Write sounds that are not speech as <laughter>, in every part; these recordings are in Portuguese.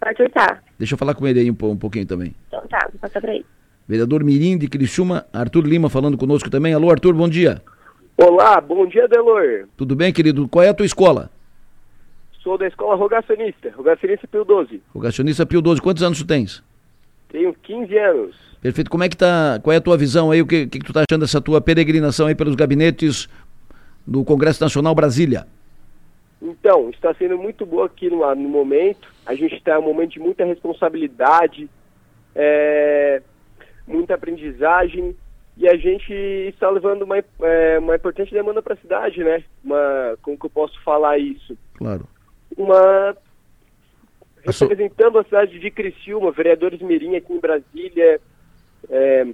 Pode estar. Deixa eu falar com ele aí um, um pouquinho também. Então tá, vou passar pra ele. Vereador Mirim de Criciúma, Arthur Lima falando conosco também. Alô, Arthur, bom dia. Olá, bom dia, Delor. Tudo bem, querido? Qual é a tua escola? Sou da escola Rogacionista, Rogacionista Pio 12. Rogacionista Pio 12. Quantos anos tu tens? Tenho 15 anos. Perfeito. Como é que tá, qual é a tua visão aí? O que, que, que tu tá achando dessa tua peregrinação aí pelos gabinetes do Congresso Nacional Brasília? Então, está sendo muito boa aqui no, no momento. A gente está em um momento de muita responsabilidade, é, muita aprendizagem e a gente está levando uma, é, uma importante demanda para a cidade, né? Uma, como que eu posso falar isso? Claro. Uma representando a cidade de Criciúma, vereadores Mirim aqui em Brasília, é,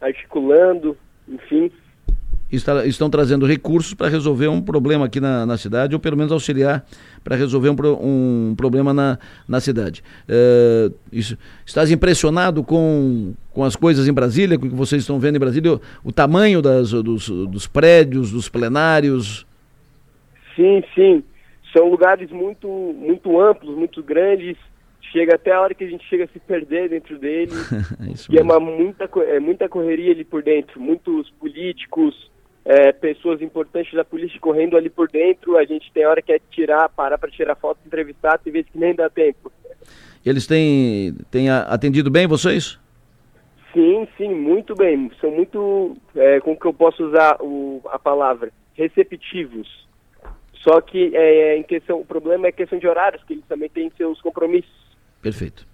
articulando, enfim está, estão trazendo recursos para resolver um problema aqui na, na, cidade, ou pelo menos auxiliar para resolver um, um, problema na, na cidade. É, isso, estás impressionado com, com as coisas em Brasília, com o que vocês estão vendo em Brasília, o, o tamanho das, dos, dos prédios, dos plenários? Sim, sim. São lugares muito, muito amplos, muito grandes chega até a hora que a gente chega a se perder dentro dele. <laughs> e é uma muita, é muita correria ali por dentro, muitos políticos, é, pessoas importantes da polícia correndo ali por dentro, a gente tem hora que é tirar, parar para tirar foto, entrevistar, tem vezes que nem dá tempo. Eles têm, têm atendido bem vocês? Sim, sim, muito bem. São muito, é, como que eu posso usar o, a palavra, receptivos. Só que é, em questão, o problema é questão de horários, que eles também têm seus compromissos. Perfeito.